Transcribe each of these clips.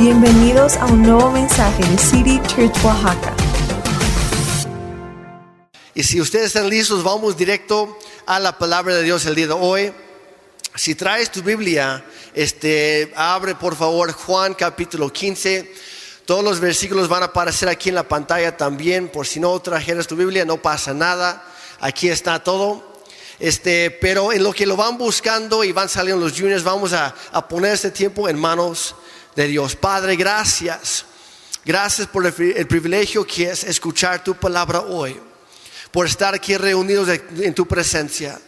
Bienvenidos a un nuevo mensaje de City Church Oaxaca. Y si ustedes están listos, vamos directo a la palabra de Dios el día de hoy. Si traes tu Biblia, este, abre por favor Juan capítulo 15. Todos los versículos van a aparecer aquí en la pantalla también. Por si no trajeras tu Biblia, no pasa nada. Aquí está todo. Este, pero en lo que lo van buscando y van saliendo los juniors, vamos a, a poner este tiempo en manos de Dios. Padre, gracias. Gracias por el, privilegio que es escuchar tu palabra hoy, por estar aquí reunidos en tu presencia.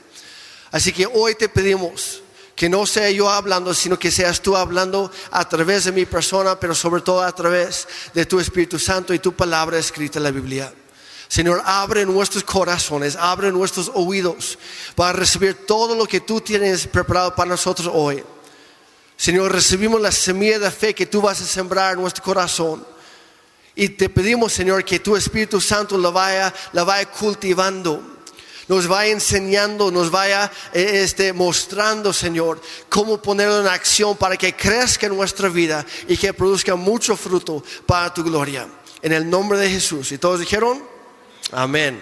Así que hoy te pedimos que no sea yo hablando, sino que seas tú hablando a través de mi persona, pero sobre todo a través de tu Espíritu Santo y tu palabra escrita en la Biblia. Señor, abre nuestros corazones, abre nuestros oídos para recibir todo lo que tú tienes preparado para nosotros hoy. Señor, recibimos la semilla de fe que tú vas a sembrar en nuestro corazón. Y te pedimos, Señor, que tu Espíritu Santo la vaya, la vaya cultivando. Nos vaya enseñando, nos vaya eh, este, mostrando, Señor, cómo ponerlo en acción para que crezca en nuestra vida y que produzca mucho fruto para tu gloria. En el nombre de Jesús. ¿Y todos dijeron? Amén.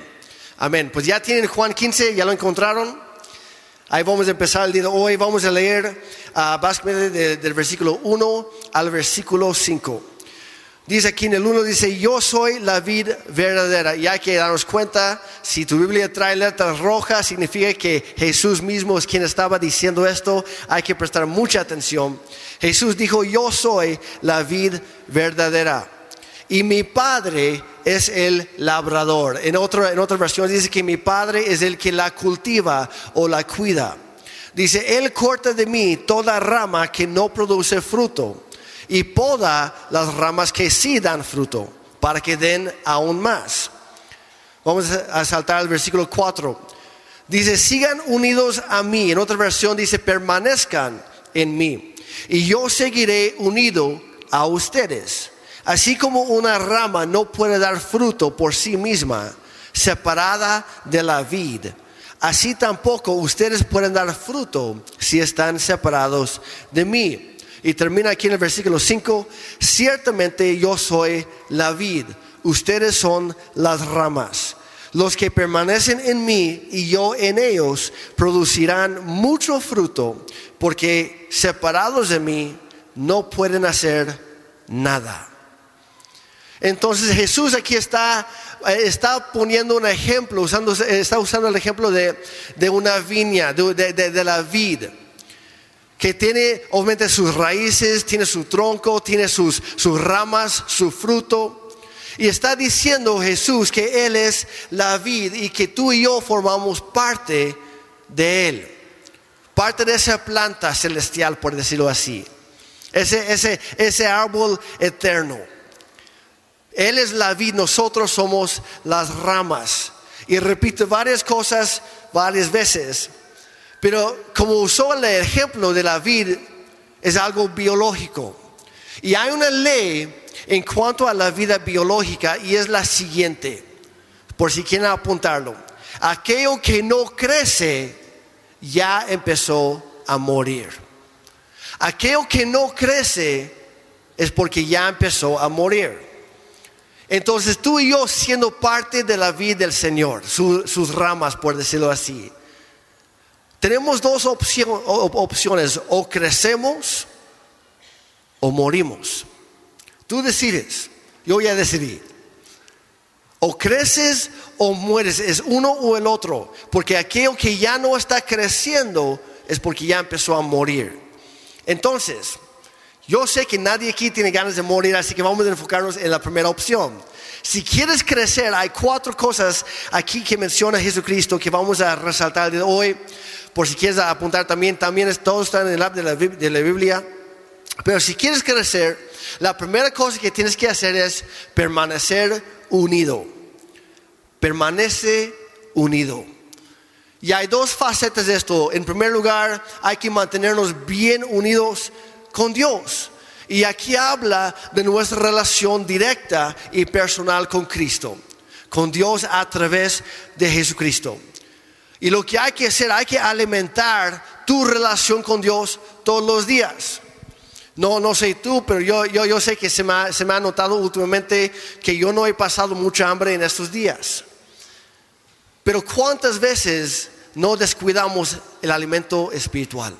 Amén. Pues ya tienen Juan 15, ya lo encontraron. Ahí vamos a empezar el día de hoy. Vamos a leer uh, básicamente de, del versículo 1 al versículo 5. Dice aquí en el 1, dice, yo soy la vid verdadera. Y hay que darnos cuenta, si tu Biblia trae letras rojas, significa que Jesús mismo es quien estaba diciendo esto. Hay que prestar mucha atención. Jesús dijo, yo soy la vid verdadera. Y mi padre es el labrador. En, otro, en otra versión dice que mi padre es el que la cultiva o la cuida. Dice, Él corta de mí toda rama que no produce fruto y poda las ramas que sí dan fruto para que den aún más. Vamos a saltar al versículo 4. Dice, sigan unidos a mí. En otra versión dice, permanezcan en mí. Y yo seguiré unido a ustedes. Así como una rama no puede dar fruto por sí misma, separada de la vid, así tampoco ustedes pueden dar fruto si están separados de mí. Y termina aquí en el versículo 5, ciertamente yo soy la vid, ustedes son las ramas. Los que permanecen en mí y yo en ellos producirán mucho fruto, porque separados de mí no pueden hacer nada. Entonces Jesús aquí está, eh, está poniendo un ejemplo, usando, está usando el ejemplo de, una viña, de, la vid, que tiene obviamente sus raíces, tiene su tronco, tiene sus, sus ramas, su fruto. Y está diciendo Jesús que Él es la vid y que tú y yo formamos parte de Él. Parte de esa planta celestial, por decirlo así. Ese, ese, ese árbol eterno. Él es la vid, nosotros somos las ramas. Y repito varias cosas varias veces. Pero como usó el ejemplo de la vid, es algo biológico. Y hay una ley en cuanto a la vida biológica y es la siguiente, por si quieren apuntarlo. Aquello que no crece ya empezó a morir. Aquello que no crece es porque ya empezó a morir. Entonces tú y yo siendo parte de la vida del Señor, sus ramas, por decirlo así, tenemos dos opciones, o crecemos o morimos. Tú decides, yo ya decidí. O creces o mueres, es uno o el otro, porque aquello que ya no está creciendo es porque ya empezó a morir. Entonces, yo sé que nadie aquí tiene ganas de morir, así que vamos a enfocarnos en la primera opción. Si quieres crecer, hay cuatro cosas aquí que menciona Jesucristo que vamos a resaltar de hoy. Por si quieres apuntar también, también todos están en el app de la, de la Biblia. Pero si quieres crecer, la primera cosa que tienes que hacer es permanecer unido. Permanece unido. Y hay dos facetas de esto. En primer lugar, hay que mantenernos bien unidos con Dios. Y aquí habla de nuestra relación directa y personal con Cristo, con Dios a través de Jesucristo. Y lo que hay que hacer, hay que alimentar tu relación con Dios todos los días. No, no sé tú, pero yo, yo, yo sé que se me, se me ha notado últimamente que yo no he pasado mucha hambre en estos días. Pero ¿cuántas veces no descuidamos el alimento espiritual?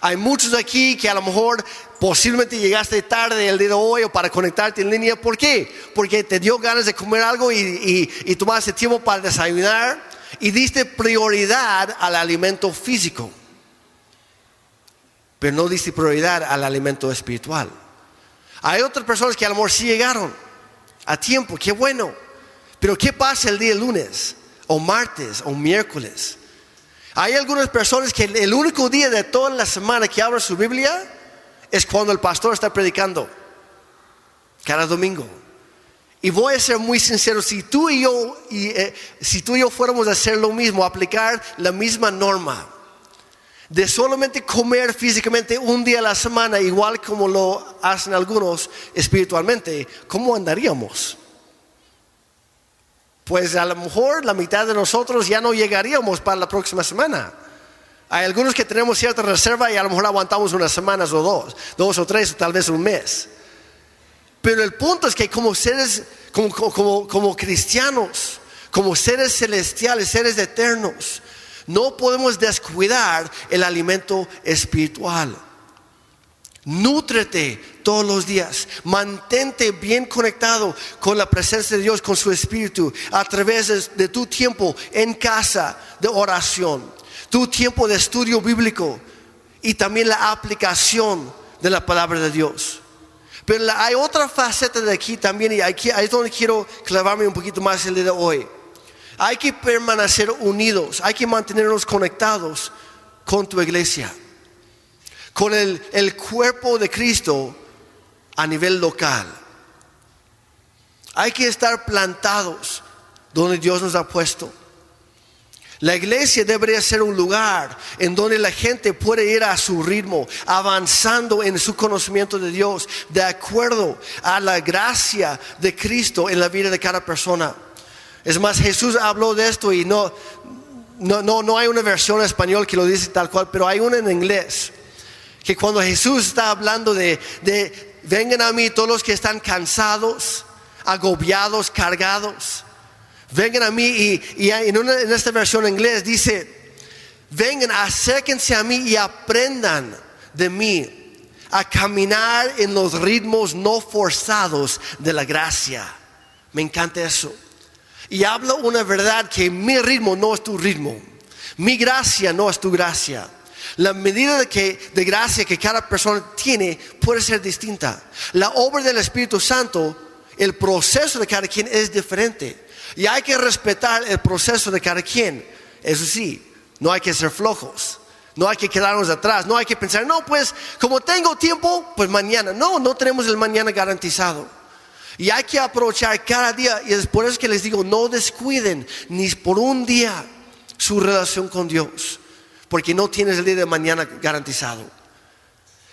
Hay muchos aquí que a lo mejor posiblemente llegaste tarde el día de hoy o para conectarte en línea. ¿Por qué? Porque te dio ganas de comer algo y, tomaste tiempo para desayunar y diste prioridad al alimento físico. Pero no diste prioridad al alimento espiritual. Hay otras personas que a lo mejor sí llegaron a tiempo, qué bueno. Pero ¿qué pasa el día lunes o martes o miércoles? Hay algunas personas que el único día de toda la semana que abren su Biblia es cuando el pastor está predicando, cada domingo. Y voy a ser muy sincero, si tú y yo, y, eh, si tú y yo fuéramos a hacer lo mismo, aplicar la misma norma de solamente comer físicamente un día a la semana, igual como lo hacen algunos espiritualmente, ¿cómo andaríamos? Pues a lo mejor la mitad de nosotros ya no llegaríamos para la próxima semana. Hay algunos que tenemos cierta reserva y a lo mejor aguantamos unas semanas o dos, dos o tres tal vez un mes. Pero el punto es que como seres, como, como, como cristianos, como seres celestiales, seres eternos, no podemos descuidar el alimento espiritual. Nútrete todos los días. Mantente bien conectado con la presencia de Dios, con su Espíritu, a través de, tu tiempo en casa de oración, tu tiempo de estudio bíblico y también la aplicación de la palabra de Dios. Pero hay otra faceta de aquí también y aquí, es donde quiero clavarme un poquito más el día de hoy. Hay que permanecer unidos, hay que mantenernos conectados con tu iglesia con el, cuerpo de Cristo a nivel local. Hay que estar plantados donde Dios nos ha puesto. La iglesia debería ser un lugar en donde la gente puede ir a su ritmo, avanzando en su conocimiento de Dios, de acuerdo a la gracia de Cristo en la vida de cada persona. Es más, Jesús habló de esto y no, no, no, no hay una versión en español que lo dice tal cual, pero hay una en inglés que cuando Jesús está hablando de, vengan a mí todos los que están cansados, agobiados, cargados, vengan a mí y, en, en esta versión en inglés dice, vengan, acérquense a mí y aprendan de mí a caminar en los ritmos no forzados de la gracia. Me encanta eso. Y hablo una verdad que mi ritmo no es tu ritmo. Mi gracia no es tu gracia. La medida de, que, de gracia que cada persona tiene puede ser distinta. La obra del Espíritu Santo, el proceso de cada quien es diferente. Y hay que respetar el proceso de cada quien. Eso sí, no hay que ser flojos. No hay que quedarnos atrás. No hay que pensar, no, pues como tengo tiempo, pues mañana. No, no tenemos el mañana garantizado. Y hay que aprovechar cada día. Y es por eso que les digo, no descuiden ni por un día su relación con Dios porque no tienes el día de mañana garantizado.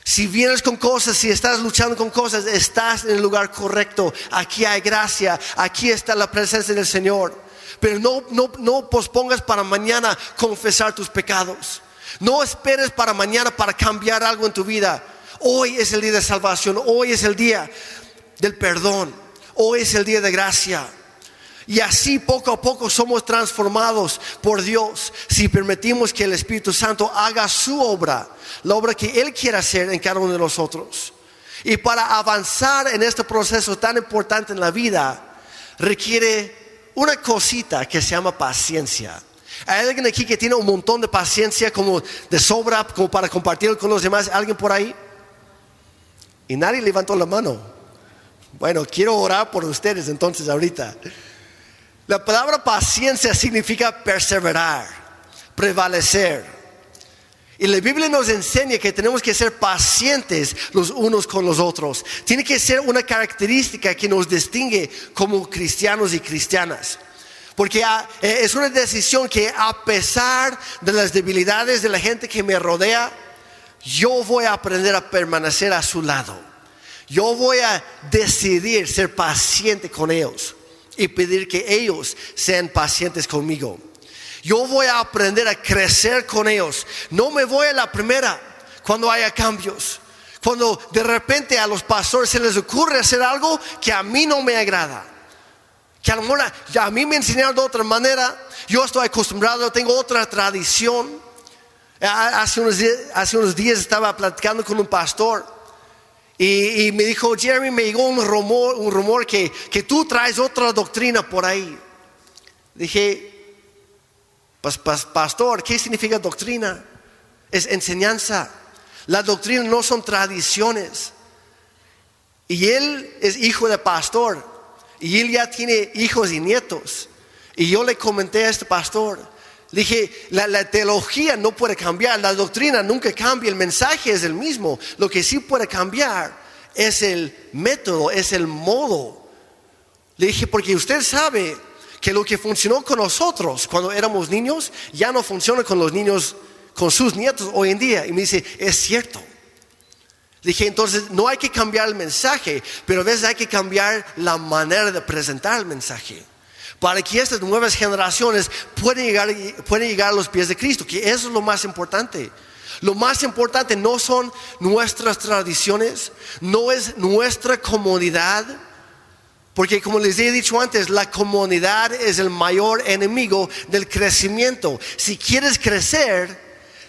Si vienes con cosas, si estás luchando con cosas, estás en el lugar correcto. Aquí hay gracia, aquí está la presencia del Señor. Pero no, no, no pospongas para mañana confesar tus pecados. No esperes para mañana para cambiar algo en tu vida. Hoy es el día de salvación, hoy es el día del perdón, hoy es el día de gracia. Y así poco a poco somos transformados por Dios si permitimos que el Espíritu Santo haga su obra, la obra que Él quiere hacer en cada uno de nosotros. Y para avanzar en este proceso tan importante en la vida, requiere una cosita que se llama paciencia. ¿Hay alguien aquí que tiene un montón de paciencia como de sobra, como para compartir con los demás? ¿Alguien por ahí? Y nadie levantó la mano. Bueno, quiero orar por ustedes entonces ahorita. La palabra paciencia significa perseverar, prevalecer. Y la Biblia nos enseña que tenemos que ser pacientes los unos con los otros. Tiene que ser una característica que nos distingue como cristianos y cristianas. Porque ah, eh, es una decisión que a pesar de las debilidades de la gente que me rodea, yo voy a aprender a permanecer a su lado. Yo voy a decidir ser paciente con ellos y pedir que ellos sean pacientes conmigo. Yo voy a aprender a crecer con ellos. No me voy a la primera cuando haya cambios. Cuando de repente a los pastores se les ocurre hacer algo que a mí no me agrada. Que a lo mejor a mí me enseñaron de otra manera. Yo estoy acostumbrado, tengo otra tradición. Hace unos, días, hace unos días estaba platicando con un pastor y, me dijo, Jeremy, me llegó un rumor, un rumor que, que tú traes otra doctrina por ahí. Dije, pastor, ¿qué significa doctrina? Es enseñanza. La doctrina no son tradiciones. Y él es hijo de pastor. Y él ya tiene hijos y nietos. Y yo le comenté a este pastor, dije, la, teología no puede cambiar, la doctrina nunca cambia, el mensaje es el mismo. Lo que sí puede cambiar es el método, es el modo. Le dije, porque usted sabe que lo que funcionó con nosotros cuando éramos niños, ya no funciona con los niños, con sus nietos hoy en día. Y me dice, es cierto. Dije, entonces no hay que cambiar el mensaje, pero a veces hay que cambiar la manera de presentar el mensaje. Para que estas nuevas generaciones puedan llegar, llegar a los pies de Cristo, que eso es lo más importante. Lo más importante no son nuestras tradiciones, no es nuestra comodidad, porque como les he dicho antes, la comunidad es el mayor enemigo del crecimiento. Si quieres crecer,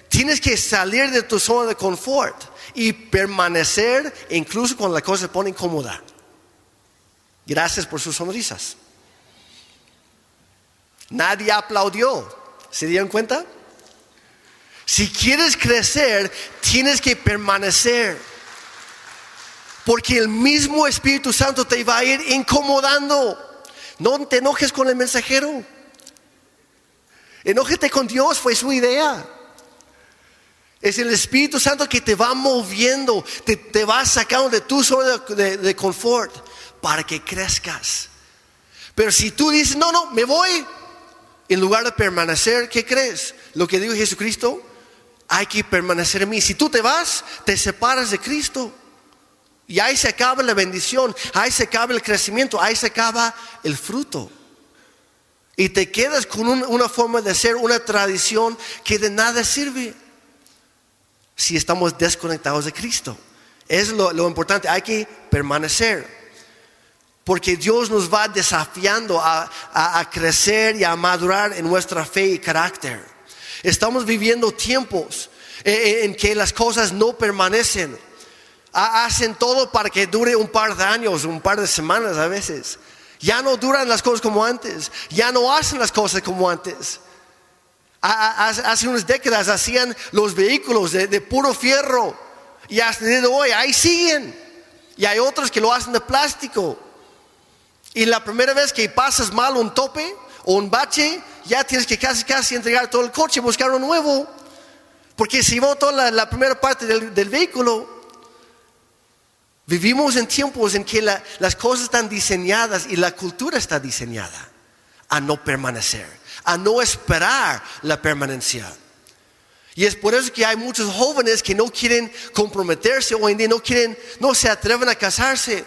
tienes que salir de tu zona de confort y permanecer incluso cuando la cosa se pone incómoda. Gracias por sus sonrisas. Nadie aplaudió. ¿Se dieron cuenta? Si quieres crecer, tienes que permanecer. Porque el mismo Espíritu Santo te va a ir incomodando. No te enojes con el mensajero. Enójete con Dios, fue su idea. Es el Espíritu Santo que te va moviendo, te, va sacando de tu zona de, confort para que crezcas. Pero si tú dices, no, no, me voy, en lugar de permanecer, ¿qué crees? Lo que dijo Jesucristo, hay que permanecer en mí. Si tú te vas, te separas de Cristo. Y ahí se acaba la bendición, ahí se acaba el crecimiento, ahí se acaba el fruto. Y te quedas con una forma de ser, una tradición que de nada sirve si estamos desconectados de Cristo. Es lo, importante, hay que permanecer. Porque Dios nos va desafiando a, crecer y a madurar en nuestra fe y carácter. Estamos viviendo tiempos en, que las cosas no permanecen. Hacen todo para que dure un par de años, un par de semanas a veces. Ya no duran las cosas como antes. Ya no hacen las cosas como antes. Hace unas décadas hacían los vehículos de, puro fierro y hasta hoy ahí siguen. Y hay otros que lo hacen de plástico. Y la primera vez que pasas mal un tope o un bache, ya tienes que casi casi entregar todo el coche y buscar uno nuevo. Porque si llevó toda la, primera parte del, vehículo. Vivimos en tiempos en que las cosas están diseñadas y la cultura está diseñada a no permanecer a no esperar la permanencia. Y es por eso que hay muchos jóvenes que no quieren comprometerse hoy en día, no quieren, no se atreven a casarse,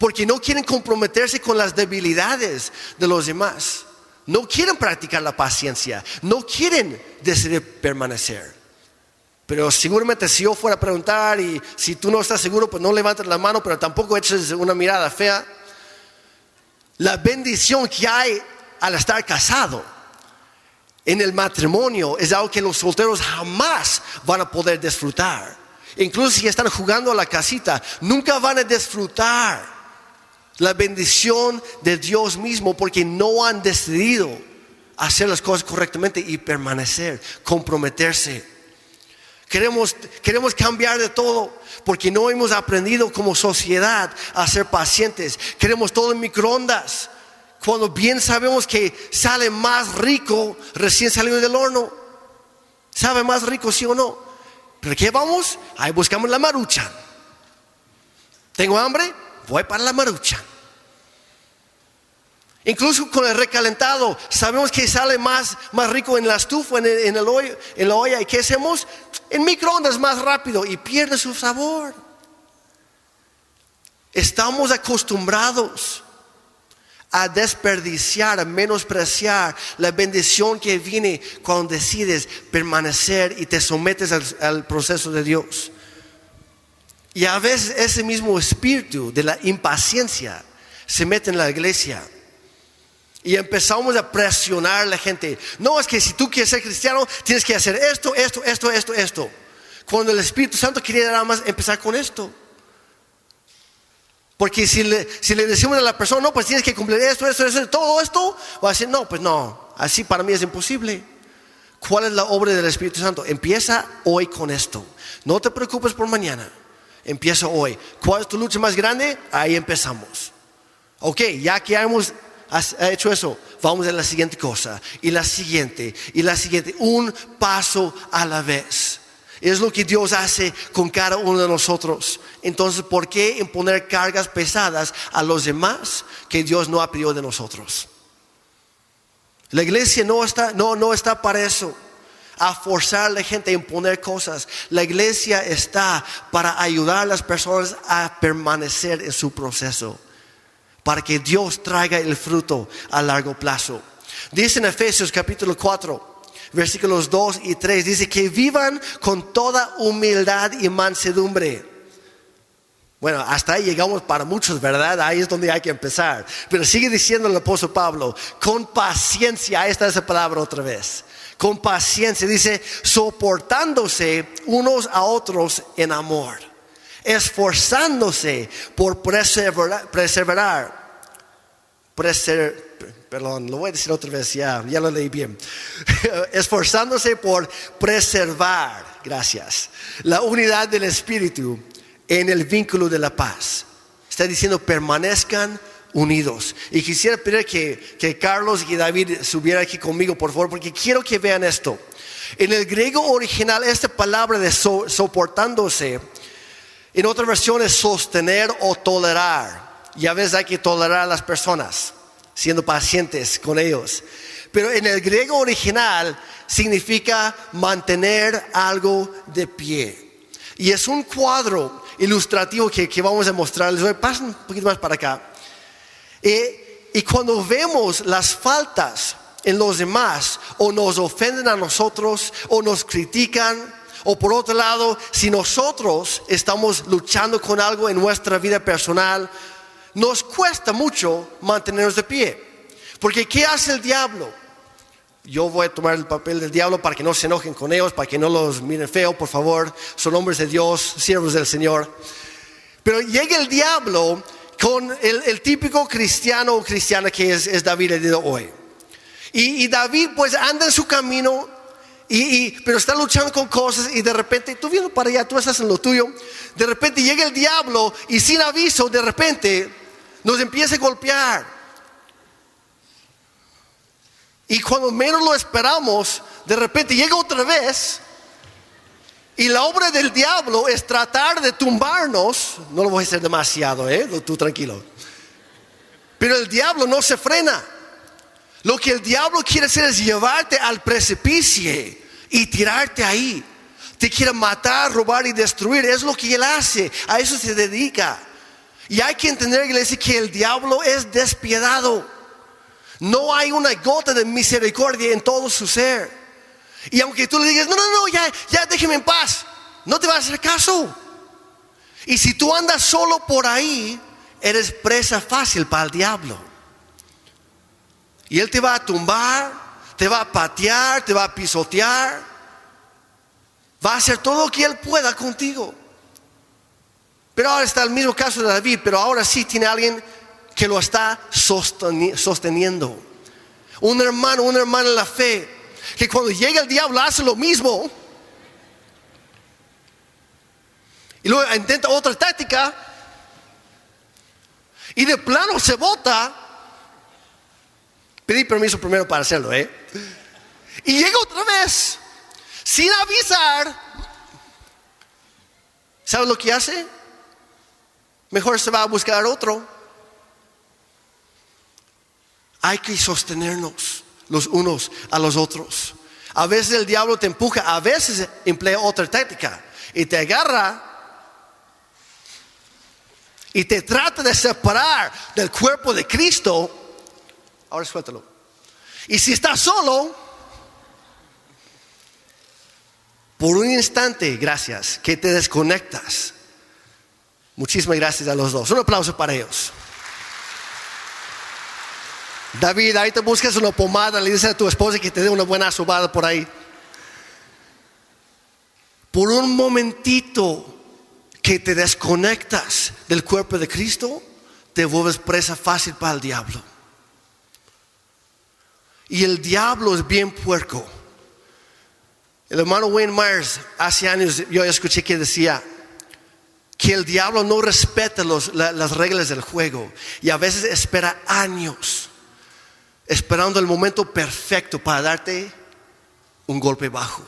porque no quieren comprometerse con las debilidades de los demás. No quieren practicar la paciencia, no quieren decidir permanecer. Pero seguramente si yo fuera a preguntar y si tú no estás seguro, pues no levantes la mano, pero tampoco eches una mirada fea. La bendición que hay al estar casado en el matrimonio es algo que los solteros jamás van a poder disfrutar. Incluso si están jugando a la casita, nunca van a disfrutar la bendición de Dios mismo porque no han decidido hacer las cosas correctamente y permanecer, comprometerse. Queremos, queremos cambiar de todo porque no hemos aprendido como sociedad a ser pacientes. Queremos todo en microondas cuando bien sabemos que sale más rico recién salido del horno. ¿Sabe más rico, sí o no? ¿Pero qué vamos? Ahí buscamos la marucha. ¿Tengo hambre? Voy para la marucha. Incluso con el recalentado, sabemos que sale más, más rico en la estufa, en, el, en la olla. ¿Y qué hacemos? En microondas más rápido y pierde su sabor. Estamos acostumbrados a desperdiciar, a menospreciar la bendición que viene cuando decides permanecer y te sometes al, proceso de Dios. Y a veces ese mismo espíritu de la impaciencia se mete en la iglesia. Y empezamos a presionar a la gente. No, es que si tú quieres ser cristiano, tienes que hacer esto, esto, esto, esto, esto. Cuando el Espíritu Santo quería nada más empezar con esto. Porque si le, si le decimos a la persona, no, pues tienes que cumplir esto, esto, esto, todo esto, va a decir, no, pues no, así para mí es imposible. ¿Cuál es la obra del Espíritu Santo? Empieza hoy con esto. No te preocupes por mañana. Empieza hoy. ¿Cuál es tu lucha más grande? Ahí empezamos. Ok, ya que hemos hecho eso, vamos a la siguiente cosa. Y la siguiente, y la siguiente. Un paso a la vez. Es lo que Dios hace con cada uno de nosotros. Entonces, ¿por qué imponer cargas pesadas a los demás que Dios no ha pedido de nosotros? La iglesia no está, no, no está para eso, a forzar a la gente a imponer cosas. La iglesia está para ayudar a las personas a permanecer en su proceso, para que Dios traiga el fruto a largo plazo. Dice en Efesios capítulo 4, versículos 2 y 3, dice que vivan con toda humildad y mansedumbre bueno, hasta ahí llegamos para muchos, ¿verdad? Ahí es donde hay que empezar. Pero sigue diciendo el apóstol Pablo, con paciencia, ahí está esa palabra otra vez. Con paciencia, dice, soportándose unos a otros en amor, esforzándose por perseverar, perdón, lo voy a decir otra vez, ya, lo leí bien, esforzándose por preservar, gracias, la unidad del Espíritu en el vínculo de la paz. Está diciendo, permanezcan unidos. Y quisiera pedir que, Carlos y David subieran aquí conmigo, por favor, porque quiero que vean esto. En el griego original, esta palabra de soportándose, en otra versión es sostener o tolerar. Y a veces hay que tolerar a las personas, siendo pacientes con ellos. Pero en el griego original significa mantener algo de pie. Y es un cuadro ilustrativo que, vamos a mostrarles. Pasen un poquito más para acá. y cuando vemos las faltas en los demás, o nos ofenden a nosotros, o nos critican, o por otro lado, si nosotros estamos luchando con algo en nuestra vida personal, nos cuesta mucho mantenernos de pie. Porque ¿qué hace el diablo? yo voy a tomar el papel del diablo para que no se enojen con ellos, para que no los miren feo, por favor. Son hombres de Dios, siervos del Señor. Pero llega el diablo con el, típico cristiano o cristiana que es, David hoy. Y, David pues anda en su camino, y, pero está luchando con cosas y de repente, tú viendo para allá, tú estás en lo tuyo, de repente llega el diablo y sin aviso, de repente nos empieza a golpear y cuando menos lo esperamos, de repente llega otra vez. Y la obra del diablo es tratar de tumbarnos. No lo voy a hacer demasiado, ¿eh? Tú tranquilo. Pero el diablo no se frena. Lo que el diablo quiere hacer es llevarte al precipicio y tirarte ahí. Te quiere matar, robar y destruir. Es lo que él hace. A eso se dedica. Y hay que entender, iglesia, que el diablo es despiadado. No hay una gota de misericordia en todo su ser. Y aunque tú le digas, no, no, no, ya, ya déjeme en paz, no te va a hacer caso. Y si tú andas solo por ahí, eres presa fácil para el diablo. Y él te va a tumbar, te va a patear, te va a pisotear. Va a hacer todo lo que él pueda contigo. Pero ahora está el mismo caso de David, pero ahora sí tiene alguien que lo está sosteniendo. Un hermano, una hermana en la fe, que cuando llega el diablo hace lo mismo. Y luego intenta otra táctica. Y de plano se bota. Pedí permiso primero para hacerlo, ¿eh? Y llega otra vez, sin avisar. ¿Sabe lo que hace? Mejor se va a buscar otro. Hay que sostenernos los unos a los otros. A veces el diablo te empuja, a veces emplea otra táctica y te agarra y te trata de separar del cuerpo de Cristo. Ahora suéltalo. Y si estás solo, por un instante, gracias, que te desconectas, Muchísimas gracias a los dos. Un aplauso para ellos. David, ahí te buscas una pomada, le dices a tu esposa que te dé una buena sobada por ahí. Por un momentito que te desconectas del cuerpo de Cristo, te vuelves presa fácil para el diablo. Y el diablo es bien puerco. El hermano Wayne Myers, hace años yo escuché que decía que el diablo no respeta las reglas del juego y a veces espera años esperando el momento perfecto para darte un golpe bajo.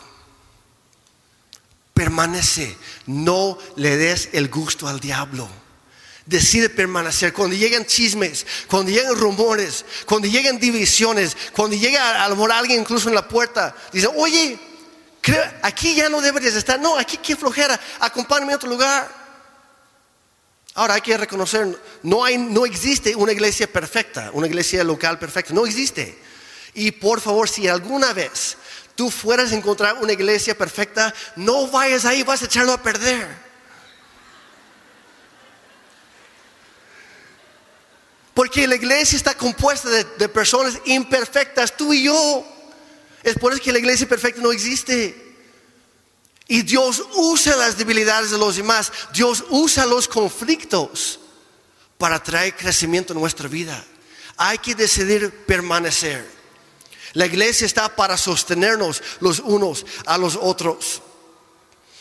Permanece, no le des el gusto al diablo. Decide permanecer. Cuando llegan chismes, cuando llegan rumores, cuando llegan divisiones, cuando llega a lo mejor alguien incluso en la puerta, dice, oye, aquí ya no deberías estar. No, aquí qué flojera, acompáñame a otro lugar. Ahora hay que reconocer, no, existe una iglesia perfecta, una iglesia local perfecta, no existe. Y por favor, si alguna vez tú fueras a encontrar una iglesia perfecta, no vayas ahí, vas a echarlo a perder. Porque la iglesia está compuesta de, de personas imperfectas, tú y yo. Es por eso que la iglesia perfecta no existe. Y Dios usa las debilidades de los demás. Dios usa los conflictos para traer crecimiento en nuestra vida. Hay que decidir permanecer. La iglesia está para sostenernos los unos a los otros.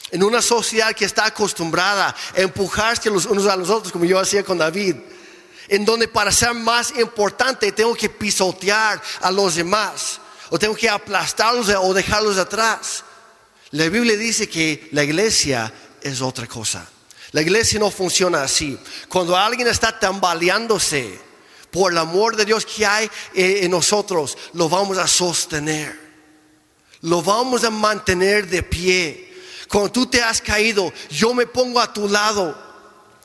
En una sociedad que está acostumbrada a empujarse los unos a los otros, como yo hacía con David, en donde para ser más importante tengo que pisotear a los demás, o tengo que aplastarlos o dejarlos atrás. La Biblia dice que la iglesia es otra cosa. La iglesia no funciona así. Cuando alguien está tambaleándose por el amor de Dios que hay en nosotros, lo vamos a sostener. Lo vamos a mantener de pie. Cuando tú te has caído, yo me pongo a tu lado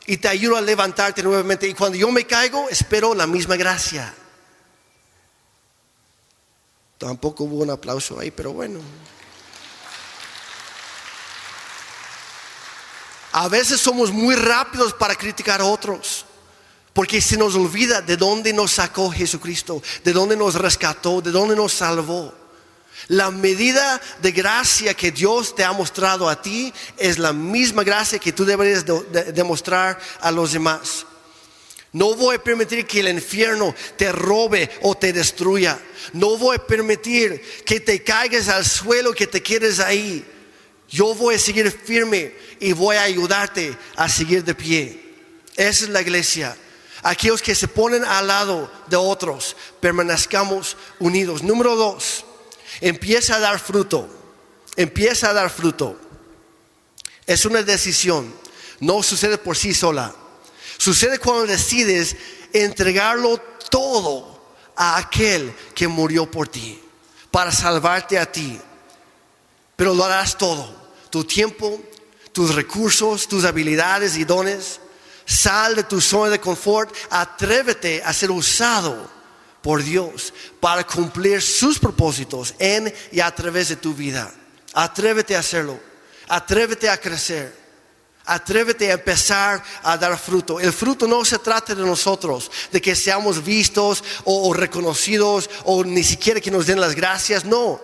y te ayudo a levantarte nuevamente. Y cuando yo me caigo, espero la misma gracia. Tampoco hubo un aplauso ahí, pero bueno. A veces somos muy rápidos para criticar a otros. Porque se nos olvida de dónde nos sacó Jesucristo, de dónde nos rescató, de dónde nos salvó. La medida de gracia que Dios te ha mostrado a ti es la misma gracia que tú deberías demostrar a los demás. No voy a permitir que el infierno te robe o te destruya. No voy a permitir que te caigas al suelo que te quedes ahí. Yo voy a seguir firme y voy a ayudarte a seguir de pie. Esa es la iglesia. Aquellos que se ponen al lado de otros, permanezcamos unidos. Número dos, empieza a dar fruto. Empieza a dar fruto. Es una decisión. No sucede por sí sola. Sucede cuando decides entregarlo todo a aquel que murió por ti, para salvarte a ti. Pero lo harás todo. Tu tiempo, tus recursos, tus habilidades y dones. Sal de tu zona de confort, atrévete a ser usado por Dios para cumplir sus propósitos en y a través de tu vida. Atrévete a hacerlo, atrévete a crecer. Atrévete a empezar a dar fruto. El fruto no se trata de nosotros, de que seamos vistos o, reconocidos o ni siquiera que nos den las gracias. No,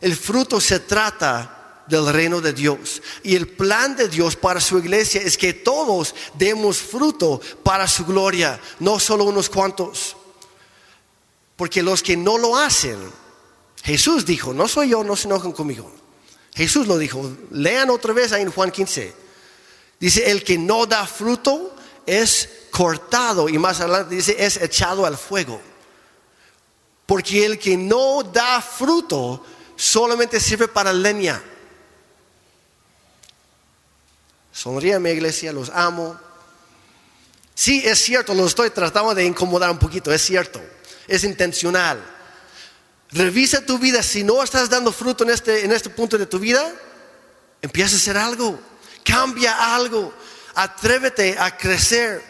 el fruto se trata del reino de Dios. Y el plan de Dios para su iglesia es que todos demos fruto para su gloria, no solo unos cuantos. Porque los que no lo hacen, Jesús dijo, no soy yo, no se enojen conmigo. Jesús lo dijo, lean otra vez ahí en Juan 15. Dice, el que no da fruto es cortado y más adelante dice, es echado al fuego. Porque el que no da fruto solamente sirve para leña. Sonríe iglesia, los amo. Sí, es cierto, lo estoy tratando de incomodar un poquito, es cierto, es intencional. Revisa tu vida, si no estás dando fruto en este, en este punto de tu vida, empieza a hacer algo, cambia algo, atrévete a crecer.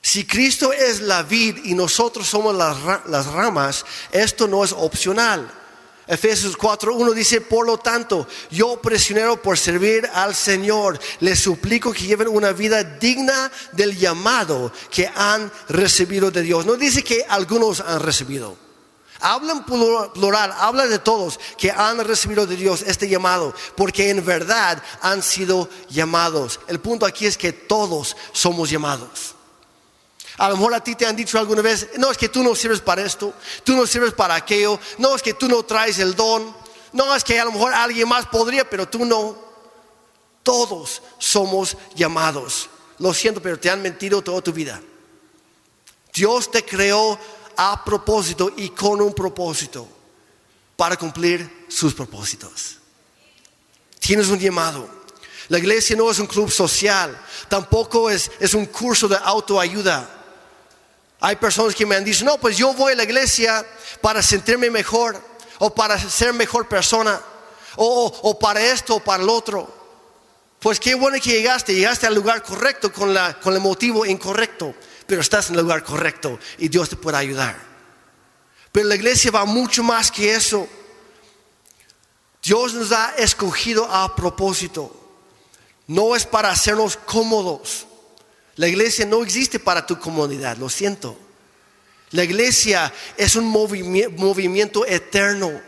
Si Cristo es la vid y nosotros somos las, las ramas, esto no es opcional. Efesios 4.1 dice, por lo tanto, yo prisionero por servir al Señor, les suplico que lleven una vida digna del llamado que han recibido de Dios. No dice que algunos han recibido. Habla en plural, habla de todos que han recibido de Dios este llamado, porque en verdad han sido llamados. El punto aquí es que todos somos llamados. A lo mejor a ti te han dicho alguna vez, no es que tú no sirves para esto, tú no sirves para aquello, no es que tú no traes el don, no es que a lo mejor alguien más podría, pero tú no. Todos somos llamados. Lo siento, pero te han mentido toda tu vida. Dios te creó a propósito y con un propósito para cumplir sus propósitos. Tienes un llamado. La iglesia no es un club social, tampoco es, es un curso de autoayuda. Hay personas que me han dicho, no, pues yo voy a la iglesia para sentirme mejor, o para ser mejor persona, o, para esto o para lo otro. Pues qué bueno que llegaste, llegaste al lugar correcto con, la, con el motivo incorrecto pero estás en el lugar correcto y Dios te puede ayudar. Pero la iglesia va mucho más que eso. Dios nos ha escogido a propósito. No es para hacernos cómodos. La iglesia no existe para tu comodidad, lo siento. La iglesia es un movimiento eterno.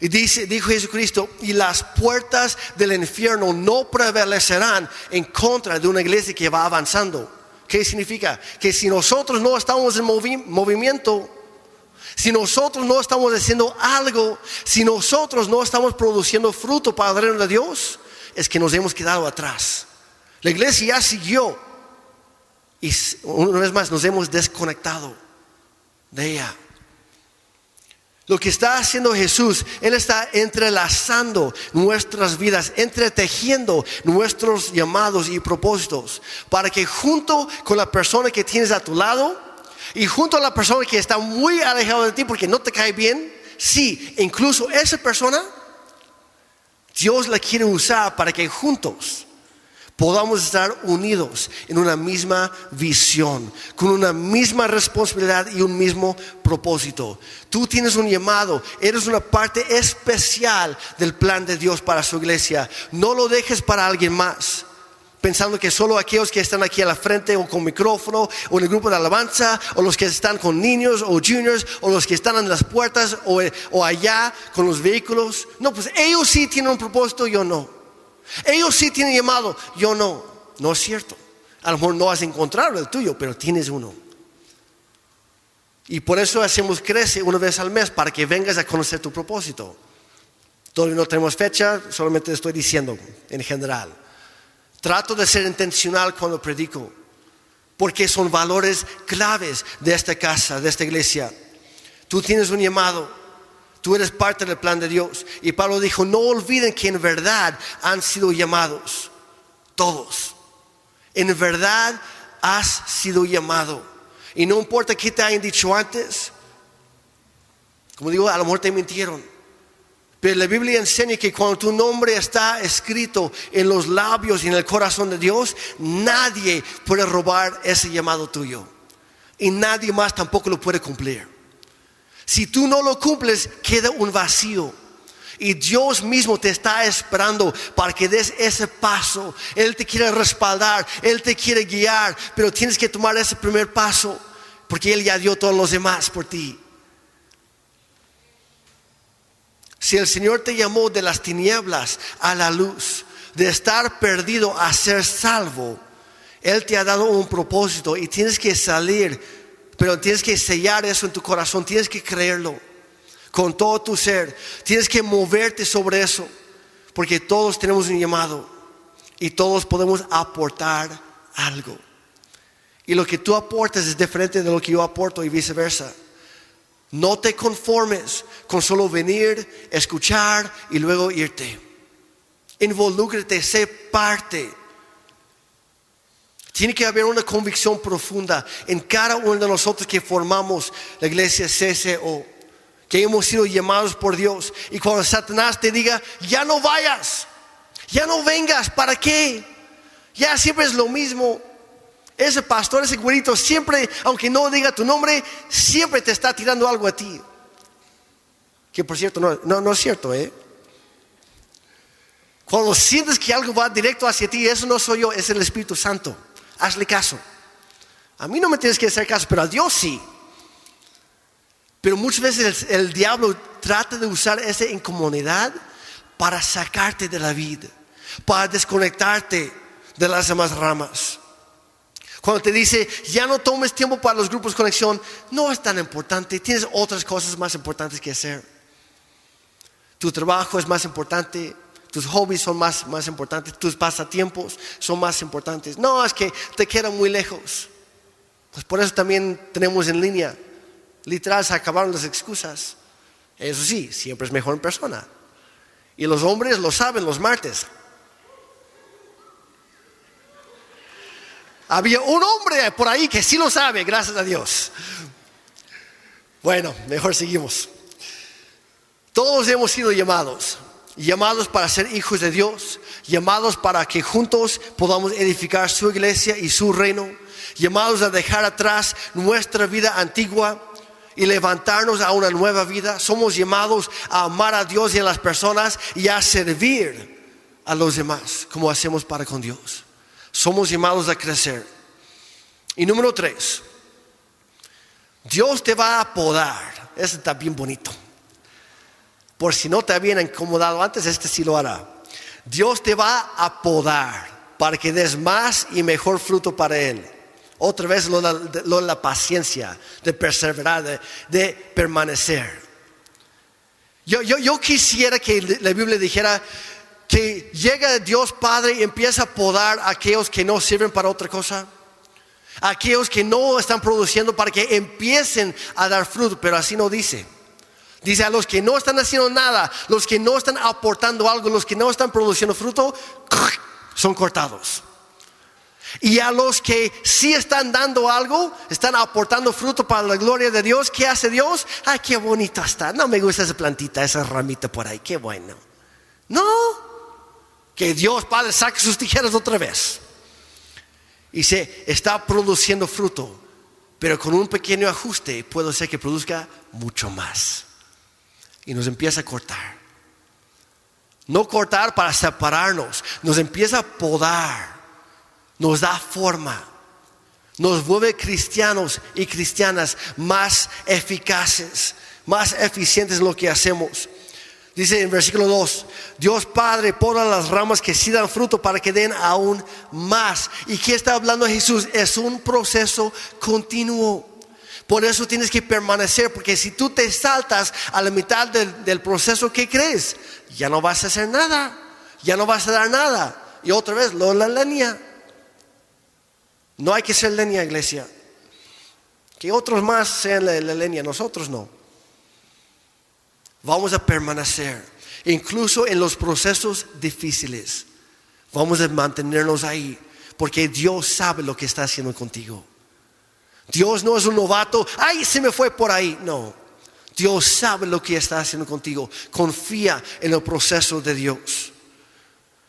Y dice, dijo Jesucristo, y las puertas del infierno no prevalecerán en contra de una iglesia que va avanzando. ¿Qué significa? Que si nosotros no estamos en movimiento, si nosotros no estamos haciendo algo, si nosotros no estamos produciendo fruto para el reino de Dios, es que nos hemos quedado atrás. La iglesia ya siguió y una vez más nos hemos desconectado de ella. Lo que está haciendo Jesús, Él está entrelazando nuestras vidas, entretejiendo nuestros llamados y propósitos, para que junto con la persona que tienes a tu lado y junto a la persona que está muy alejada de ti porque no te cae bien, sí, incluso esa persona, Dios la quiere usar para que juntos podamos estar unidos en una misma visión, con una misma responsabilidad y un mismo propósito. Tú tienes un llamado, eres una parte especial del plan de Dios para su iglesia. No lo dejes para alguien más pensando que solo aquellos que están aquí a la frente o con micrófono o en el grupo de alabanza o los que están con niños o juniors o los que están en las puertas o, allá con los vehículos. No, pues ellos sí tienen un propósito, yo no. Ellos sí tienen llamado, yo no. No es cierto. A lo mejor no has encontrado el tuyo, pero tienes uno. Y por eso hacemos crece una vez al mes para que vengas a conocer tu propósito. Todavía no tenemos fecha, solamente estoy diciendo en general. Trato de ser intencional cuando predico, porque son valores claves de esta casa, de esta iglesia. Tú tienes un llamado, Tú eres parte del plan de Dios. Y Pablo dijo, no olviden que en verdad han sido llamados. Todos. En verdad has sido llamado. Y no importa qué te hayan dicho antes. Como digo, a lo mejor te mintieron. Pero la Biblia enseña que cuando tu nombre está escrito en los labios y en el corazón de Dios, nadie puede robar ese llamado tuyo. Y nadie más tampoco lo puede cumplir. Si tú no lo cumples, queda un vacío. Y Dios mismo te está esperando para que des ese paso. Él te quiere respaldar, Él te quiere guiar, pero tienes que tomar ese primer paso, porque Él ya dio todos los demás por ti. Si el Señor te llamó de las tinieblas a la luz, de estar perdido a ser salvo, Él te ha dado un propósito y tienes que salir pero tienes que sellar eso en tu corazón, tienes que creerlo con todo tu ser, tienes que moverte sobre eso, porque todos tenemos un llamado y todos podemos aportar algo. Y lo que tú aportas es diferente de lo que yo aporto y viceversa. No te conformes con solo venir, escuchar y luego irte. Involúcrate, sé parte tiene que haber una convicción profunda en cada uno de nosotros que formamos la iglesia CCO, que hemos sido llamados por Dios. Y cuando Satanás te diga, ya no vayas, ya no vengas, ¿para qué? Ya siempre es lo mismo. Ese pastor, ese güerito, siempre, aunque no diga tu nombre, siempre te está tirando algo a ti. Que por cierto, no, no, no es cierto, ¿eh? Cuando sientes que algo va directo hacia ti, eso no soy yo, es el Espíritu Santo. Hazle caso. A mí no me tienes que hacer caso, pero a Dios sí. Pero muchas veces el, diablo trata de usar esa incomodidad para sacarte de la vida, para desconectarte de las demás ramas. Cuando te dice, ya no tomes tiempo para los grupos de conexión, no es tan importante, tienes otras cosas más importantes que hacer. Tu trabajo es más importante, tus hobbies son más, más importantes, tus pasatiempos son más importantes. No, es que te queda muy lejos. Pues por eso también tenemos en línea. Literal, se acabaron las excusas. Eso sí, siempre es mejor en persona. Y los hombres lo saben los martes. Había un hombre por ahí que sí lo sabe, gracias a Dios. Bueno, mejor seguimos. Todos hemos sido llamados, llamados para ser hijos de Dios, llamados para que juntos podamos edificar su iglesia y su reino, llamados a dejar atrás nuestra vida antigua y levantarnos a una nueva vida. Somos llamados a amar a Dios y a las personas y a servir a los demás como hacemos para con Dios. Somos llamados a crecer. Y número tres, Dios te va a apodar. Eso está bien bonito. Por si no te habían incomodado antes, este sí lo hará. Dios te va a apodar para que des más y mejor fruto para Él. Otra vez lo de la paciencia, de perseverar, de, permanecer. Yo, yo, yo, quisiera que la Biblia dijera que llega Dios Padre y empieza a podar a aquellos que no sirven para otra cosa. aquellos que no están produciendo para que empiecen a dar fruto, pero así no dice. Dice a los que no están haciendo nada, los que no están aportando algo, los que no están produciendo fruto, son cortados. Y a los que sí están dando algo, están aportando fruto para la gloria de Dios, ¿qué hace Dios? Ay, qué bonito está. No me gusta esa plantita, esa ramita por ahí, qué bueno. No, que Dios Padre saque sus tijeras otra vez. Y se está produciendo fruto, pero con un pequeño ajuste puede ser que produzca mucho más. Y nos empieza a cortar. No cortar para separarnos, nos empieza a podar nos da forma, nos vuelve cristianos y cristianas más eficaces, más eficientes en lo que hacemos. Dice en versículo 2, Dios Padre pone las ramas que sí dan fruto para que den aún más. ¿Y qué está hablando Jesús? Es un proceso continuo. Por eso tienes que permanecer, porque si tú te saltas a la mitad del, proceso, ¿qué crees? Ya no vas a hacer nada, ya no vas a dar nada. Y otra vez, lo la línea. No hay que ser leña, iglesia. Que otros más sean la, leña, nosotros no. Vamos a permanecer, incluso en los procesos difíciles. Vamos a mantenernos ahí, porque Dios sabe lo que está haciendo contigo. Dios no es un novato, ay, se me fue por ahí. No, Dios sabe lo que está haciendo contigo. Confía en el proceso de Dios.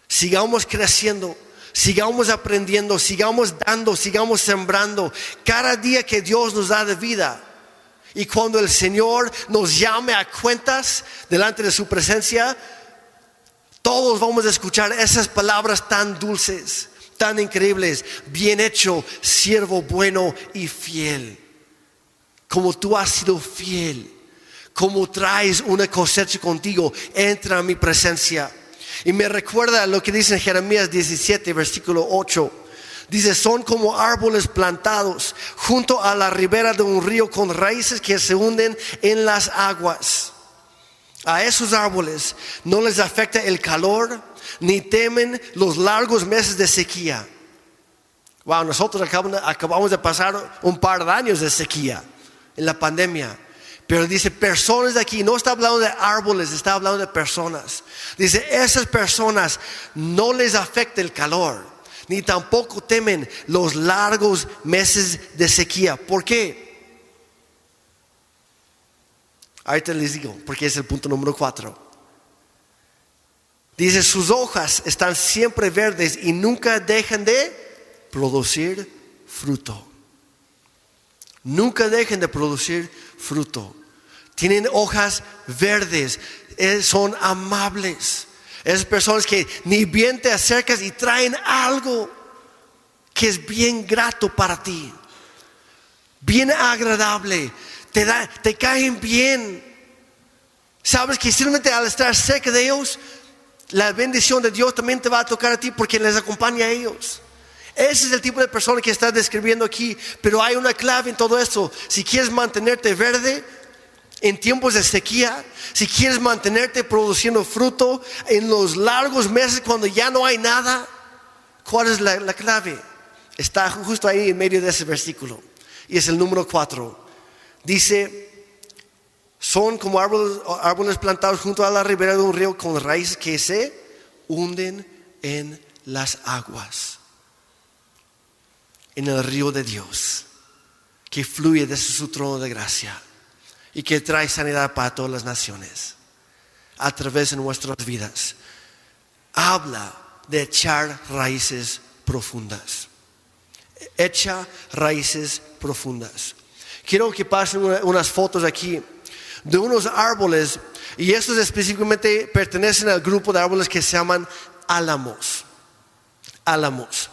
Sigamos creciendo sigamos aprendiendo, sigamos dando, sigamos sembrando cada día que Dios nos da de vida. Y cuando el Señor nos llame a cuentas delante de su presencia, todos vamos a escuchar esas palabras tan dulces, tan increíbles. Bien hecho, siervo bueno y fiel. Como tú has sido fiel, como traes una cosecha contigo, entra a mi presencia. Y me recuerda lo que dice en Jeremías 17, versículo 8. Dice, son como árboles plantados junto a la ribera de un río con raíces que se hunden en las aguas. A esos árboles no les afecta el calor ni temen los largos meses de sequía. Wow, nosotros acabamos de pasar un par de años de sequía en la pandemia. Pero dice personas de aquí, no está hablando de árboles, está hablando de personas. Dice, esas personas no les afecta el calor, ni tampoco temen los largos meses de sequía. ¿Por qué? Ahorita les digo, porque es el punto número cuatro. Dice, sus hojas están siempre verdes y nunca dejan de producir fruto. Nunca dejen de producir fruto. Tienen hojas verdes, eh, son amables. Esas personas que ni bien te acercas y traen algo que es bien grato para ti, bien agradable, te, da, te caen bien. Sabes que simplemente al estar cerca de ellos, la bendición de Dios también te va a tocar a ti porque les acompaña a ellos. Ese es el tipo de persona que estás describiendo aquí, pero hay una clave en todo esto. Si quieres mantenerte verde en tiempos de sequía, si quieres mantenerte produciendo fruto en los largos meses cuando ya no hay nada, ¿cuál es la, la clave? Está justo ahí en medio de ese versículo. Y es el número cuatro. Dice, son como árboles, plantados junto a la ribera de un río con raíces que se hunden en las aguas, en el río de Dios, que fluye desde su trono de gracia y que trae sanidad para todas las naciones a través de nuestras vidas. Habla de echar raíces profundas. Echa raíces profundas. Quiero que pasen unas fotos aquí de unos árboles, y estos específicamente pertenecen al grupo de árboles que se llaman álamos. Álamos.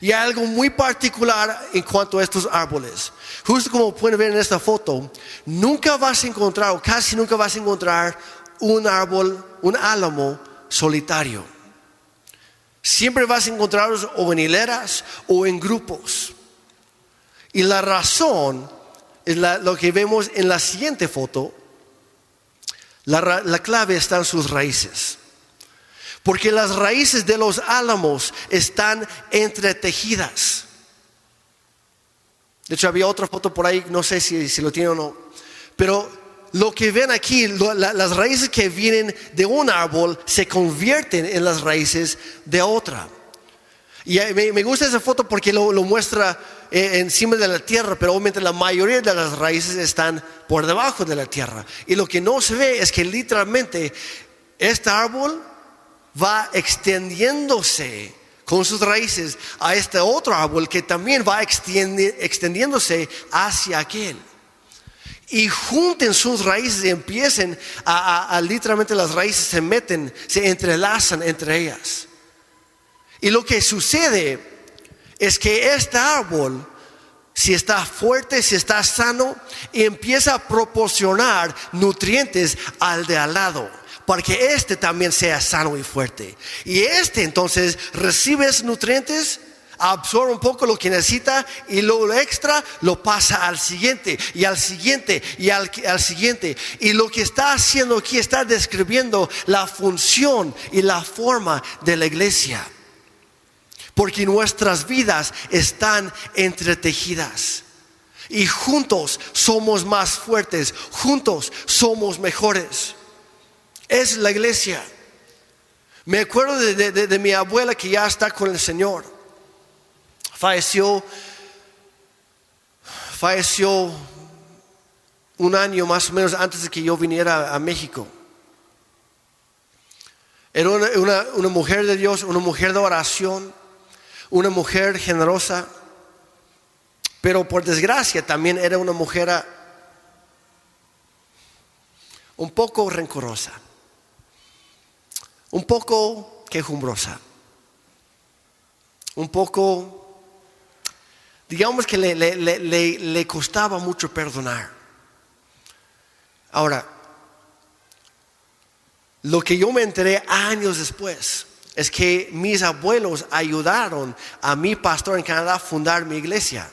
Y hay algo muy particular en cuanto a estos árboles. Justo como pueden ver en esta foto, nunca vas a encontrar, o casi nunca vas a encontrar, un árbol, un álamo solitario. Siempre vas a encontrarlos o en hileras o en grupos. Y la razón es lo que vemos en la siguiente foto. La, la clave está en sus raíces. Porque las raíces de los álamos están entretejidas. De hecho, había otra foto por ahí, no sé si, lo tiene o no. Pero lo que ven aquí, las raíces que vienen de un árbol se convierten en las raíces de otra. Y me, gusta esa foto porque lo, muestra encima de la tierra, pero obviamente la mayoría de las raíces están por debajo de la tierra. Y lo que no se ve es que literalmente este árbol va extendiéndose con sus raíces a este otro árbol que también va extendiéndose hacia aquel. Y junten sus raíces y empiecen a, literalmente las raíces se meten, se entrelazan entre ellas. Y lo que sucede es que este árbol, si está fuerte, si está sano, empieza a proporcionar nutrientes al de al lado para que este también sea sano y fuerte. Y este entonces recibe esos nutrientes, absorbe un poco lo que necesita y lo extra lo pasa al siguiente y al siguiente y al, al, siguiente. Y lo que está haciendo aquí está describiendo la función y la forma de la iglesia. Porque nuestras vidas están entretejidas. Y juntos somos más fuertes, juntos somos mejores es la iglesia. Me acuerdo de, mi abuela que ya está con el Señor. Falleció, falleció un año más o menos antes de que yo viniera a México. Era una, una, mujer de Dios, una mujer de oración, una mujer generosa, pero por desgracia también era una mujer un poco rencorosa un poco quejumbrosa, un poco, digamos que le, le, costaba mucho perdonar. Ahora, lo que yo me enteré años después es que mis abuelos ayudaron a mi pastor en Canadá a fundar mi iglesia,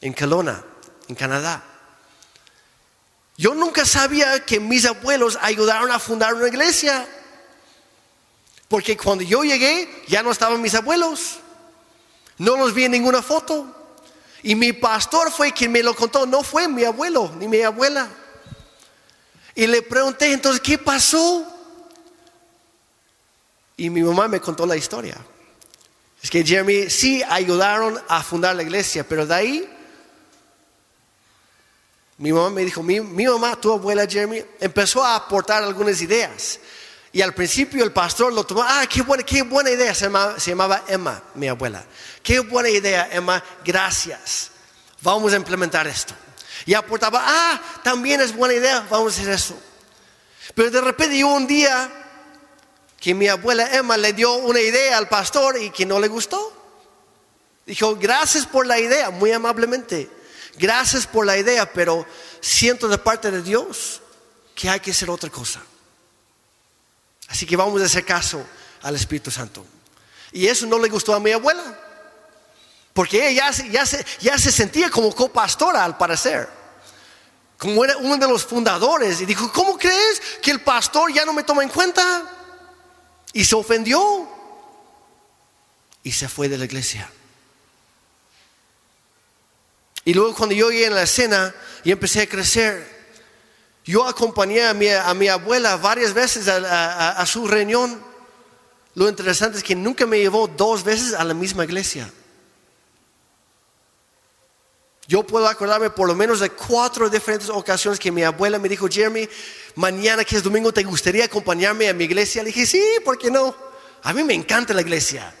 en Kelowna, en Canadá. Yo nunca sabía que mis abuelos ayudaron a fundar una iglesia. Porque cuando yo llegué ya no estaban mis abuelos. No los vi en ninguna foto. Y mi pastor fue quien me lo contó. No fue mi abuelo ni mi abuela. Y le pregunté entonces, ¿qué pasó? Y mi mamá me contó la historia. Es que Jeremy sí ayudaron a fundar la iglesia, pero de ahí mi mamá me dijo, mi, mi mamá, tu abuela Jeremy, empezó a aportar algunas ideas. Y al principio el pastor lo tomó, ah, qué buena, qué buena idea, se llamaba, Emma, mi abuela. Qué buena idea, Emma, gracias. Vamos a implementar esto. Y aportaba, ah, también es buena idea, vamos a hacer eso. Pero de repente yo un día que mi abuela Emma le dio una idea al pastor y que no le gustó. Dijo, gracias por la idea, muy amablemente. Gracias por la idea, pero siento de parte de Dios que hay que hacer otra cosa. Así que vamos a hacer caso al Espíritu Santo. Y eso no le gustó a mi abuela, porque ella ya, se, ya se sentía como copastora al parecer, como era uno de los fundadores. Y dijo, ¿cómo crees que el pastor ya no me toma en cuenta? Y se ofendió y se fue de la iglesia. Y luego cuando yo llegué en la escena y empecé a crecer, yo acompañé a mi, abuela varias veces a, su reunión. Lo interesante es que nunca me llevó dos veces a la misma iglesia. Yo puedo acordarme por lo menos de cuatro diferentes ocasiones que mi abuela me dijo, Jeremy, mañana que es domingo, ¿te gustaría acompañarme a mi iglesia? Le dije, sí, ¿por qué no? A mí me encanta la iglesia.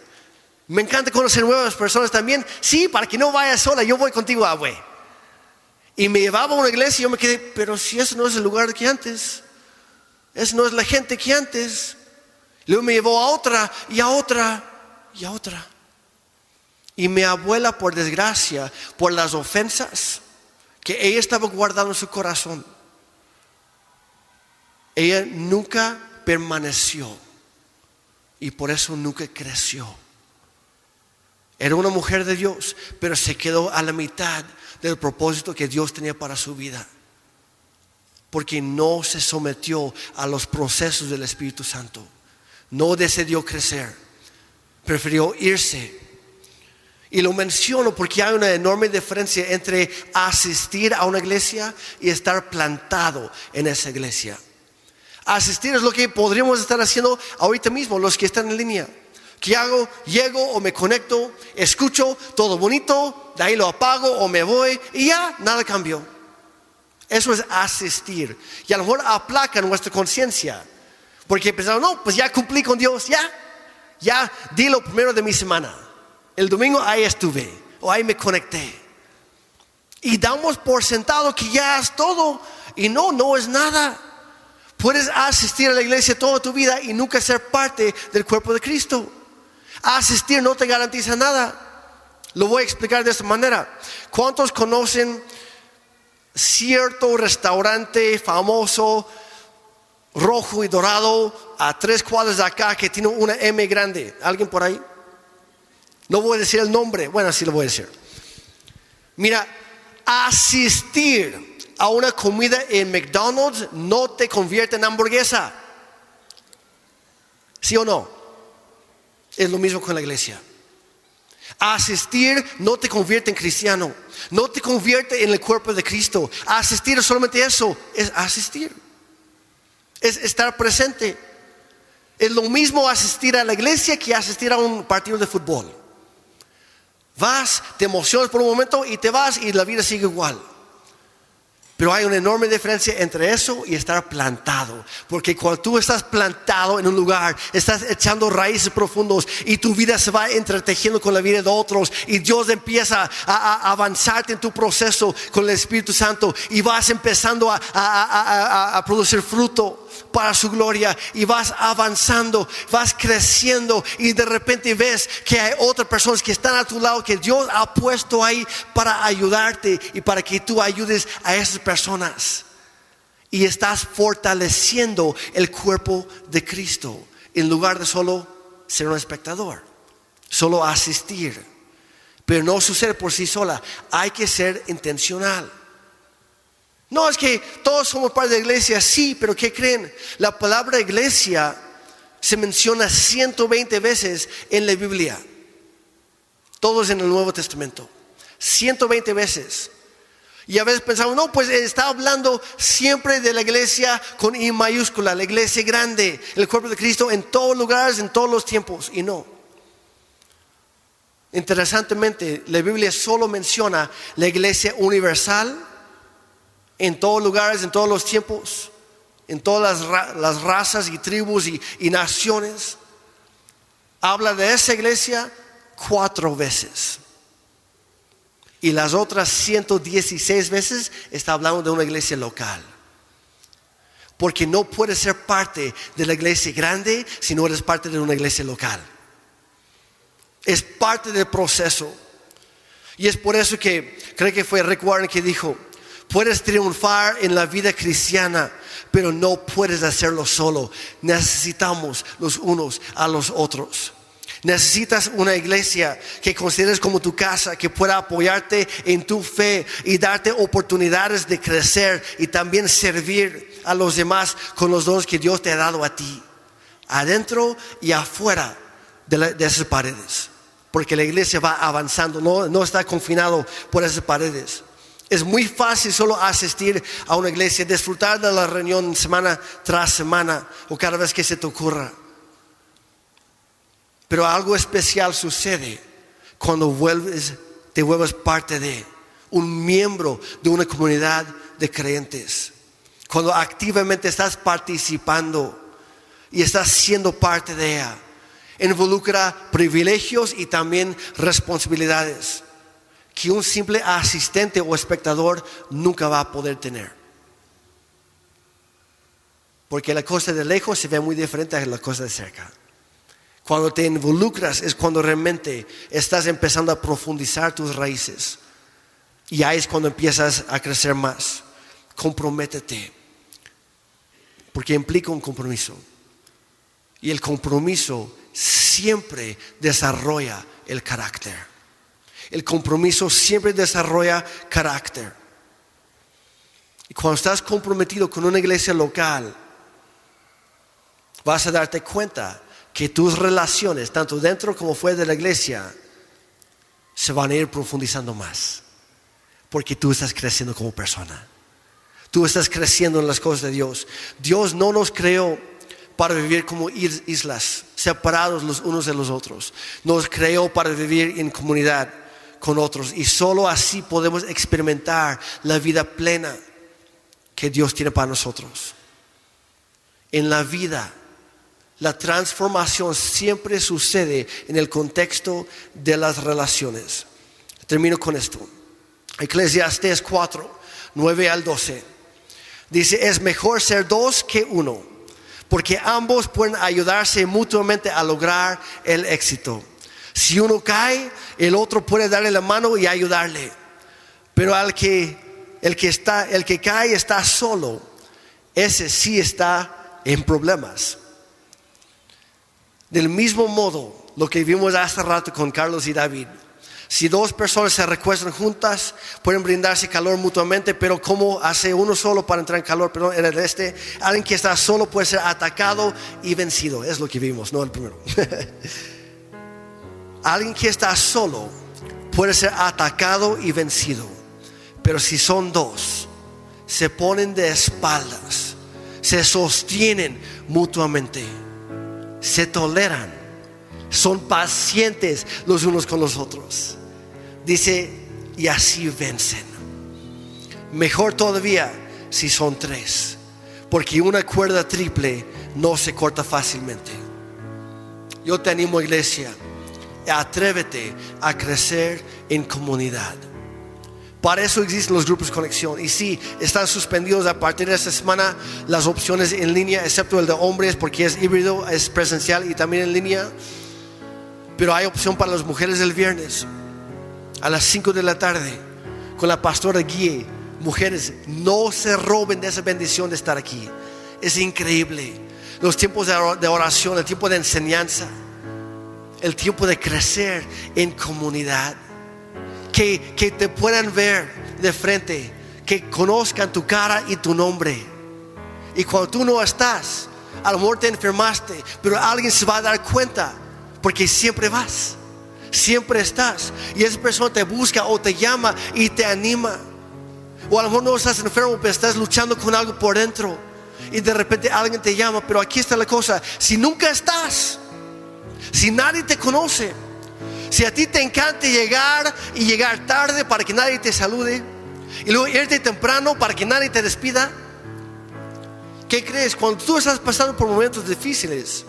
Me encanta conocer nuevas personas también. Sí, para que no vayas sola, yo voy contigo, abue. Y me llevaba a una iglesia y yo me quedé, pero si eso no es el lugar que antes, eso no es la gente que antes. Luego me llevó a otra y a otra y a otra. Y mi abuela, por desgracia, por las ofensas que ella estaba guardando en su corazón, ella nunca permaneció y por eso nunca creció. Era una mujer de Dios, pero se quedó a la mitad del propósito que Dios tenía para su vida. Porque no se sometió a los procesos del Espíritu Santo. No decidió crecer. Prefirió irse. Y lo menciono porque hay una enorme diferencia entre asistir a una iglesia y estar plantado en esa iglesia. Asistir es lo que podríamos estar haciendo ahorita mismo, los que están en línea. ¿Qué hago? Llego o me conecto, escucho todo bonito, de ahí lo apago o me voy y ya nada cambió. Eso es asistir. Y a lo mejor aplaca nuestra conciencia. Porque pensamos, no, pues ya cumplí con Dios, ya, ya di lo primero de mi semana. El domingo ahí estuve o ahí me conecté. Y damos por sentado que ya es todo. Y no, no es nada. Puedes asistir a la iglesia toda tu vida y nunca ser parte del cuerpo de Cristo. Asistir no te garantiza nada. Lo voy a explicar de esta manera. ¿Cuántos conocen cierto restaurante famoso, rojo y dorado, a tres cuadras de acá, que tiene una M grande? ¿Alguien por ahí? No voy a decir el nombre. Bueno, sí lo voy a decir. Mira, asistir a una comida en McDonald's no te convierte en hamburguesa. ¿Sí o no? Es lo mismo con la iglesia. Asistir no te convierte en cristiano, no te convierte en el cuerpo de Cristo. Asistir es solamente eso, es asistir. Es estar presente. Es lo mismo asistir a la iglesia que asistir a un partido de fútbol. Vas, te emocionas por un momento y te vas y la vida sigue igual. Pero hay una enorme diferencia entre eso y estar plantado. Porque cuando tú estás plantado en un lugar, estás echando raíces profundos y tu vida se va entretejiendo con la vida de otros y Dios empieza a, avanzarte en tu proceso con el Espíritu Santo y vas empezando a producir fruto para su gloria y vas avanzando, vas creciendo y de repente ves que hay otras personas que están a tu lado que Dios ha puesto ahí para ayudarte y para que tú ayudes a esas personas. Y estás fortaleciendo el cuerpo de Cristo en lugar de solo ser un espectador, solo asistir. Pero no sucede por sí sola, hay que ser intencional. No, es que todos somos parte de la iglesia, sí, pero ¿qué creen? La palabra iglesia se menciona 120 veces en la Biblia. Todos en el Nuevo Testamento. 120 veces. Y a veces pensamos, no, pues está hablando siempre de la iglesia con I mayúscula, la iglesia grande, el cuerpo de Cristo en todos lugares, en todos los tiempos. Y no. Interesantemente, la Biblia solo menciona la iglesia universal en todos lugares, en todos los tiempos, en todas las, razas y tribus y, y naciones. Habla de esa iglesia cuatro veces. Y las otras 116 veces está hablando de una iglesia local. Porque no puedes ser parte de la iglesia grande si no eres parte de una iglesia local. Es parte del proceso. Y es por eso que creo que fue Rick Warren que dijo, puedes triunfar en la vida cristiana, pero no puedes hacerlo solo. Necesitamos los unos a los otros. Necesitas una iglesia que consideres como tu casa, que pueda apoyarte en tu fe y darte oportunidades de crecer y también servir a los demás con los dones que Dios te ha dado a ti, adentro y afuera de, esas paredes. Porque la iglesia va avanzando, no, no está confinado por esas paredes. Es muy fácil solo asistir a una iglesia, disfrutar de la reunión semana tras semana o cada vez que se te ocurra. Pero algo especial sucede cuando vuelves, te vuelves parte de un miembro de una comunidad de creyentes. Cuando activamente estás participando y estás siendo parte de ella. Involucra privilegios y también responsabilidades que un simple asistente o espectador nunca va a poder tener. Porque la cosa de lejos se ve muy diferente a la cosa de cerca. Cuando te involucras es cuando realmente estás empezando a profundizar tus raíces. Y ahí es cuando empiezas a crecer más. Comprométete. Porque implica un compromiso. Y el compromiso siempre desarrolla el carácter. El compromiso siempre desarrolla carácter. Y cuando estás comprometido con una iglesia local, vas a darte cuenta que tus relaciones, tanto dentro como fuera de la iglesia, se van a ir profundizando más. Porque tú estás creciendo como persona. Tú estás creciendo en las cosas de Dios. Dios no nos creó para vivir como islas, separados los unos de los otros. Nos creó para vivir en comunidad con otros. Y solo así podemos experimentar la vida plena que Dios tiene para nosotros. En la vida la transformación siempre sucede en el contexto de las relaciones. Termino con esto. Eclesiastes 4, 9 al 12. Dice, es mejor ser dos que uno, porque ambos pueden ayudarse mutuamente a lograr el éxito. Si uno cae, el otro puede darle la mano y ayudarle. Pero al que el que está el que cae está solo, ese sí está en problemas. Del mismo modo, lo que vimos hace rato con Carlos y David. Si dos personas se recuestan juntas, pueden brindarse calor mutuamente, pero como hace uno solo para entrar en calor, pero en el este, alguien que está solo puede ser atacado y vencido. Es lo que vimos, no el primero. alguien que está solo puede ser atacado y vencido, pero si son dos, se ponen de espaldas, se sostienen mutuamente se toleran, son pacientes los unos con los otros. Dice, y así vencen. Mejor todavía si son tres, porque una cuerda triple no se corta fácilmente. Yo te animo, iglesia, atrévete a crecer en comunidad. Para eso existen los grupos de conexión. Y sí, están suspendidos a partir de esta semana las opciones en línea, excepto el de hombres, porque es híbrido, es presencial y también en línea. Pero hay opción para las mujeres el viernes a las 5 de la tarde con la pastora Guille. Mujeres, no se roben de esa bendición de estar aquí. Es increíble. Los tiempos de oración, el tiempo de enseñanza, el tiempo de crecer en comunidad que, te puedan ver de frente, que conozcan tu cara y tu nombre. Y cuando tú no estás, a lo mejor te enfermaste, pero alguien se va a dar cuenta, porque siempre vas, siempre estás. Y esa persona te busca o te llama y te anima. O a lo mejor no estás enfermo, pero estás luchando con algo por dentro. Y de repente alguien te llama, pero aquí está la cosa, si nunca estás, si nadie te conoce, si a ti te encanta llegar y llegar tarde para que nadie te salude, y luego irte temprano para que nadie te despida, ¿qué crees? Cuando tú estás pasando por momentos difíciles,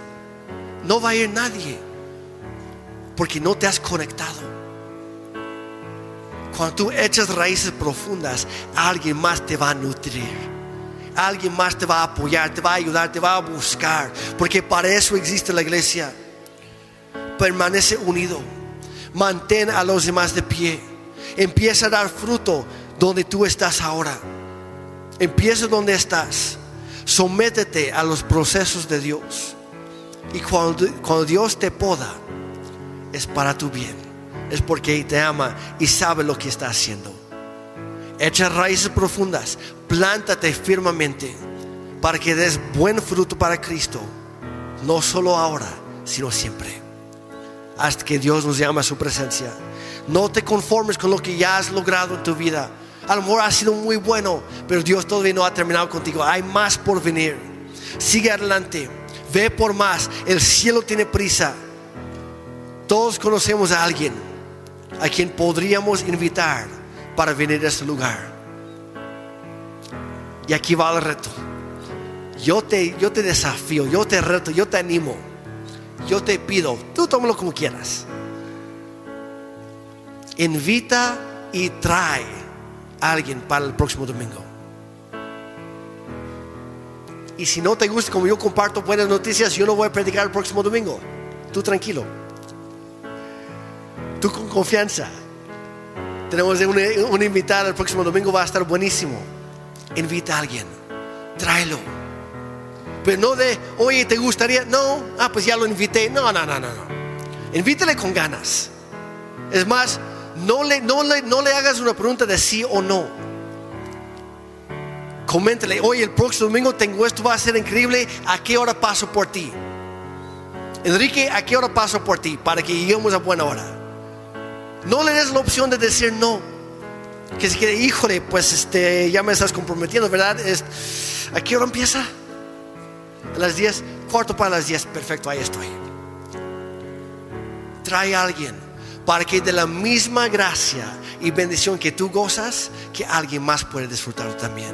no va a ir nadie, porque no te has conectado. Cuando tú echas raíces profundas, alguien más te va a nutrir. Alguien más te va a apoyar, te va a ayudar, te va a buscar. Porque para eso existe la iglesia. Permanece unido. Mantén a los demás de pie. Empieza a dar fruto donde tú estás ahora. Empieza donde estás. Sométete a los procesos de Dios. Y cuando, cuando Dios te poda, es para tu bien. Es porque te ama y sabe lo que está haciendo. Echa raíces profundas. Plántate firmemente para que des buen fruto para Cristo. No solo ahora, sino siempre. Hasta que Dios nos llame a su presencia. No te conformes con lo que ya has logrado en tu vida. A lo mejor ha sido muy bueno, pero Dios todavía no ha terminado contigo. Hay más por venir. Sigue adelante. Ve por más. El cielo tiene prisa. Todos conocemos a alguien a quien podríamos invitar para venir a este lugar. Y aquí va el reto. Yo te, yo te desafío, yo te reto, yo te animo. Yo te pido, tú tómalo como quieras. Invita y trae a alguien para el próximo domingo. Y si no te gusta como yo comparto buenas noticias, yo no voy a predicar el próximo domingo. Tú tranquilo. Tú con confianza. Tenemos una invitada el próximo domingo, va a estar buenísimo. Invita a alguien. Tráelo. Pero no de, oye, ¿te gustaría? No, ah, pues ya lo invité. No, no, no, no. no. Invítale con ganas. Es más, no le, no, le, no le hagas una pregunta de sí o no. Coméntale, oye, el próximo domingo tengo esto, va a ser increíble. ¿A qué hora paso por ti? Enrique, ¿a qué hora paso por ti? Para que lleguemos a buena hora. No le des la opción de decir no. Que si quiere, híjole, pues este, ya me estás comprometiendo, ¿verdad? ¿A qué hora empieza? A las 10, cuarto para las 10, perfecto, ahí estoy. Trae a alguien para que de la misma gracia y bendición que tú gozas, que alguien más pueda disfrutar también.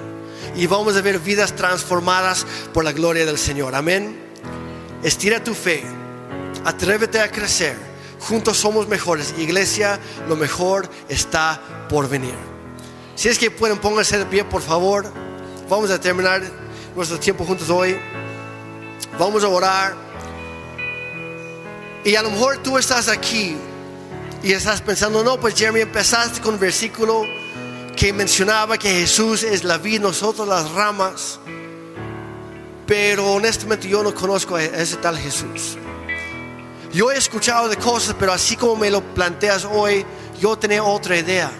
Y vamos a ver vidas transformadas por la gloria del Señor. Amén. Estira tu fe. Atrévete a crecer. Juntos somos mejores. Iglesia, lo mejor está por venir. Si es que pueden pónganse de pie, por favor. Vamos a terminar nuestro tiempo juntos hoy. Vamos a orar. Y a lo mejor tú estás aquí y estás pensando, no, pues Jeremy, empezaste con un versículo que mencionaba que Jesús es la vida, nosotros las ramas. Pero honestamente yo no conozco a ese tal Jesús. Yo he escuchado de cosas, pero así como me lo planteas hoy, yo tenía otra idea.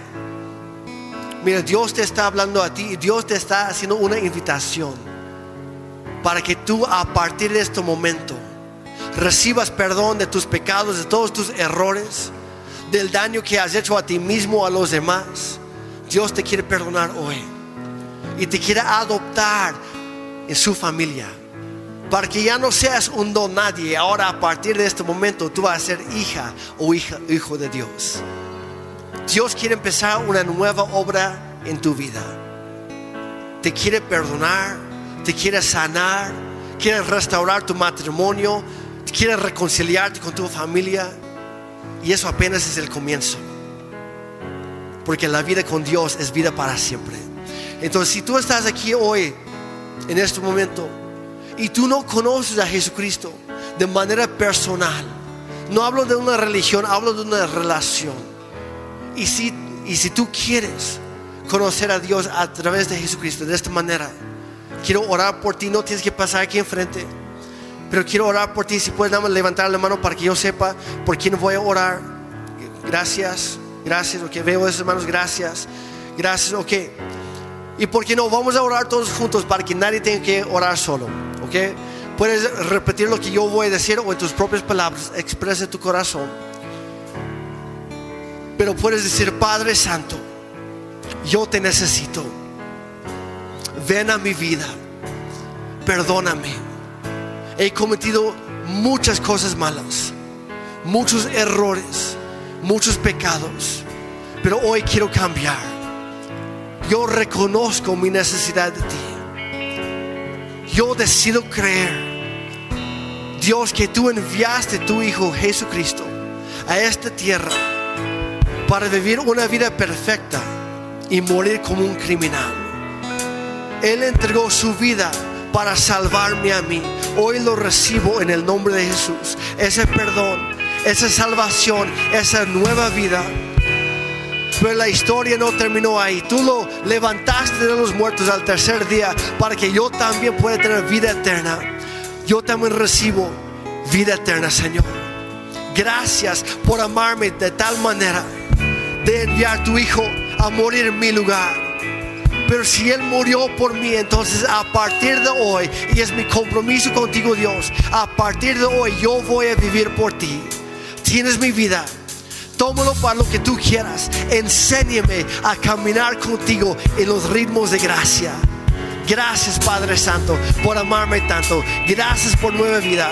Mira, Dios te está hablando a ti y Dios te está haciendo una invitación para que tú a partir de este momento recibas perdón de tus pecados, de todos tus errores, del daño que has hecho a ti mismo, a los demás. Dios te quiere perdonar hoy y te quiere adoptar en su familia. Para que ya no seas un don nadie, ahora a partir de este momento tú vas a ser hija o hijo de Dios. Dios quiere empezar una nueva obra en tu vida. Te quiere perdonar, te quiere sanar, quiere restaurar tu matrimonio, quiere reconciliarte con tu familia. Y eso apenas es el comienzo. Porque la vida con Dios es vida para siempre. Entonces, si tú estás aquí hoy, en este momento, y tú no conoces a Jesucristo de manera personal, no hablo de una religión, hablo de una relación. Y si, y si tú quieres conocer a Dios a través de Jesucristo de esta manera, quiero orar por ti, no tienes que pasar aquí enfrente. Pero quiero orar por ti. Si puedes, dame levantar la mano para que yo sepa por quién voy a orar. Gracias, gracias. Ok, veo a esos hermanos, gracias. Gracias, ok. Y por qué no, vamos a orar todos juntos para que nadie tenga que orar solo. Ok, puedes repetir lo que yo voy a decir o en tus propias palabras, expresa tu corazón. Pero puedes decir, Padre Santo, yo te necesito. Ven a mi vida, perdóname he cometido muchas cosas malas, muchos errores, muchos pecados, pero hoy quiero cambiar. Yo reconozco mi necesidad de ti. Yo decido creer, Dios, que tú enviaste tu Hijo Jesucristo a esta tierra para vivir una vida perfecta y morir como un criminal. Él entregó su vida para salvarme a mí. Hoy lo recibo en el nombre de Jesús. Ese perdón, esa salvación, esa nueva vida. Pero la historia no terminó ahí. Tú lo levantaste de los muertos al tercer día para que yo también pueda tener vida eterna. Yo también recibo vida eterna, Señor. Gracias por amarme de tal manera de enviar a tu Hijo a morir en mi lugar. Pero si Él murió por mí, entonces a partir de hoy, y es mi compromiso contigo Dios, a partir de hoy yo voy a vivir por ti. Tienes mi vida. Tómalo para lo que tú quieras. Enséñame a caminar contigo en los ritmos de gracia. Gracias Padre Santo por amarme tanto. Gracias por nueva vida.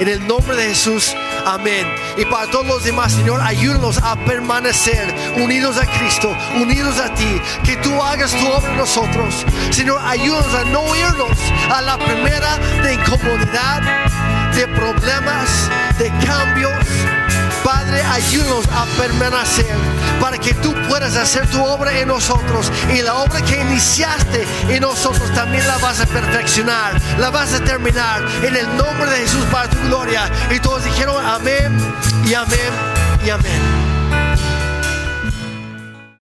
En el nombre de Jesús, amén. Y para todos los demás, Señor, ayúdanos a permanecer unidos a Cristo, unidos a ti. Que tú hagas tu obra en nosotros. Señor, ayúdanos a no irnos a la primera de incomodidad, de problemas, de cambios. Padre, ayúdanos a permanecer para que tú puedas hacer tu obra en nosotros y la obra que iniciaste en nosotros también la vas a perfeccionar, la vas a terminar en el nombre de Jesús para tu gloria. Y todos dijeron amén y amén y amén.